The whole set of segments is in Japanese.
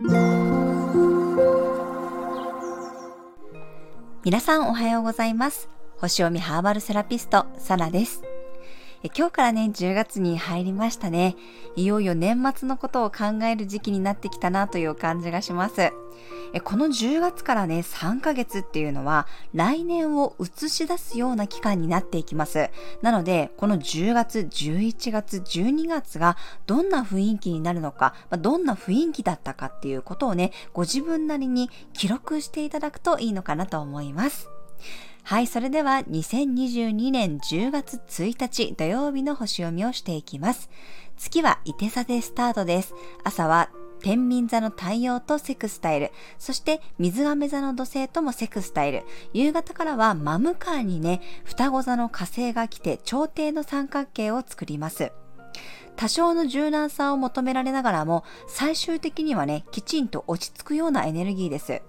皆さんおはようございます。星読みハーバルセラピスト、サナです。今日からね、10月に入りましたね。いよいよ年末のことを考える時期になってきたなという感じがします。この10月からね、3ヶ月っていうのは、来年を映し出すような期間になっていきます。なので、この10月、11月、12月がどんな雰囲気になるのか、どんな雰囲気だったかっていうことをね、ご自分なりに記録していただくといいのかなと思います。はい、それでは2022年10月1日土曜日の星読みをしていきます。月は伊手座でスタートです。朝は天秤座の太陽とセクスタイル、そして水亀座の土星ともセクスタイル、夕方からは真向かいにね、双子座の火星が来て朝廷の三角形を作ります。多少の柔軟さを求められながらも、最終的にはね、きちんと落ち着くようなエネルギーです。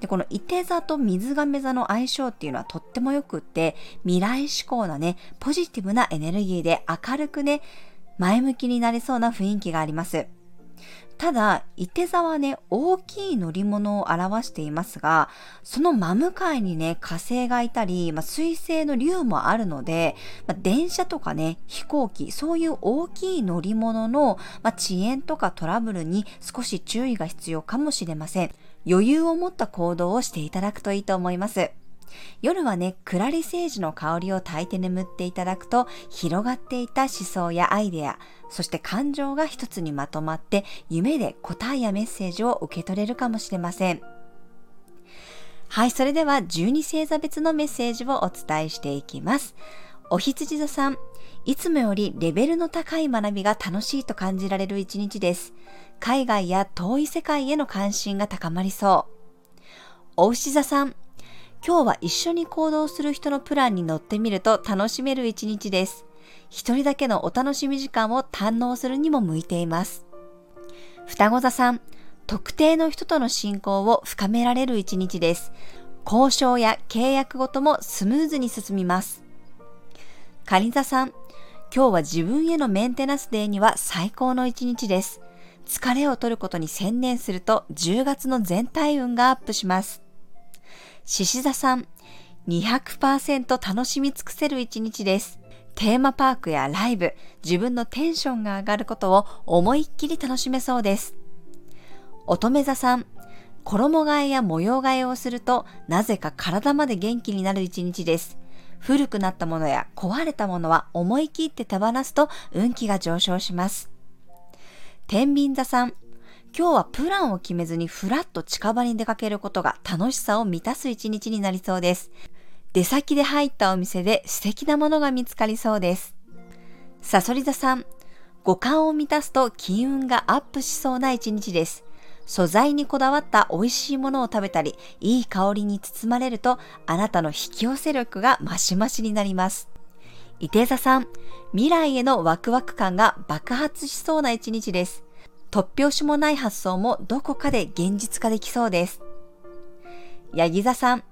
で、この伊手座と水亀座の相性っていうのはとっても良くって、未来志向なね、ポジティブなエネルギーで明るくね、前向きになれそうな雰囲気があります。ただ、伊手座はね、大きい乗り物を表していますが、その真向かいにね、火星がいたり、まあ、水星の竜もあるので、まあ、電車とかね、飛行機、そういう大きい乗り物の、まあ、遅延とかトラブルに少し注意が必要かもしれません。余裕を持った行動をしていただくといいと思います。夜はね、クラリセージの香りを焚いて眠っていただくと、広がっていた思想やアイデア、そして感情が一つにまとまって、夢で答えやメッセージを受け取れるかもしれません。はい、それでは12星座別のメッセージをお伝えしていきます。お羊座さん、いつもよりレベルの高い学びが楽しいと感じられる一日です。海外や遠い世界への関心が高まりそう。お牛座さん、今日は一緒に行動する人のプランに乗ってみると楽しめる一日です。一人だけのお楽しみ時間を堪能するにも向いています。双子座さん、特定の人との信仰を深められる一日です。交渉や契約ごともスムーズに進みます。蟹座さん、今日は自分へのメンテナンスデーには最高の一日です。疲れを取ることに専念すると10月の全体運がアップします。獅子座さん、200%楽しみ尽くせる一日です。テーマパークやライブ、自分のテンションが上がることを思いっきり楽しめそうです。乙女座さん、衣替えや模様替えをすると、なぜか体まで元気になる一日です。古くなったものや壊れたものは思い切って手放すと運気が上昇します。天秤座さん、今日はプランを決めずにふらっと近場に出かけることが楽しさを満たす一日になりそうです。出先で入ったお店で素敵なものが見つかりそうです。サソリ座さん、五感を満たすと金運がアップしそうな一日です。素材にこだわった美味しいものを食べたり、いい香りに包まれると、あなたの引き寄せ力が増し増しになります。伊手座さん、未来へのワクワク感が爆発しそうな一日です。突拍子もない発想もどこかで現実化できそうです。ヤギ座さん、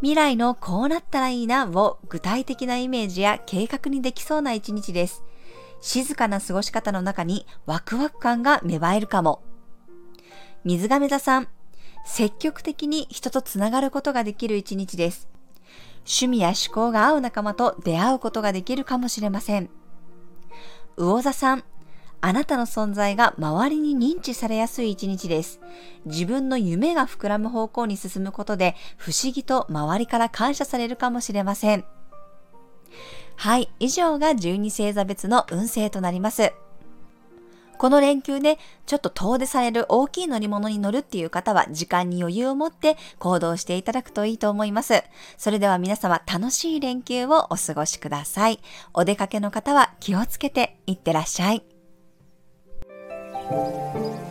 未来のこうなったらいいなを具体的なイメージや計画にできそうな一日です。静かな過ごし方の中にワクワク感が芽生えるかも。水亀座さん、積極的に人とつながることができる一日です。趣味や思考が合う仲間と出会うことができるかもしれません。魚座さん、あなたの存在が周りに認知されやすい一日です。自分の夢が膨らむ方向に進むことで不思議と周りから感謝されるかもしれません。はい、以上が12星座別の運勢となります。この連休でちょっと遠出される大きい乗り物に乗るっていう方は時間に余裕を持って行動していただくといいと思います。それでは皆様楽しい連休をお過ごしください。お出かけの方は気をつけていってらっしゃい。Música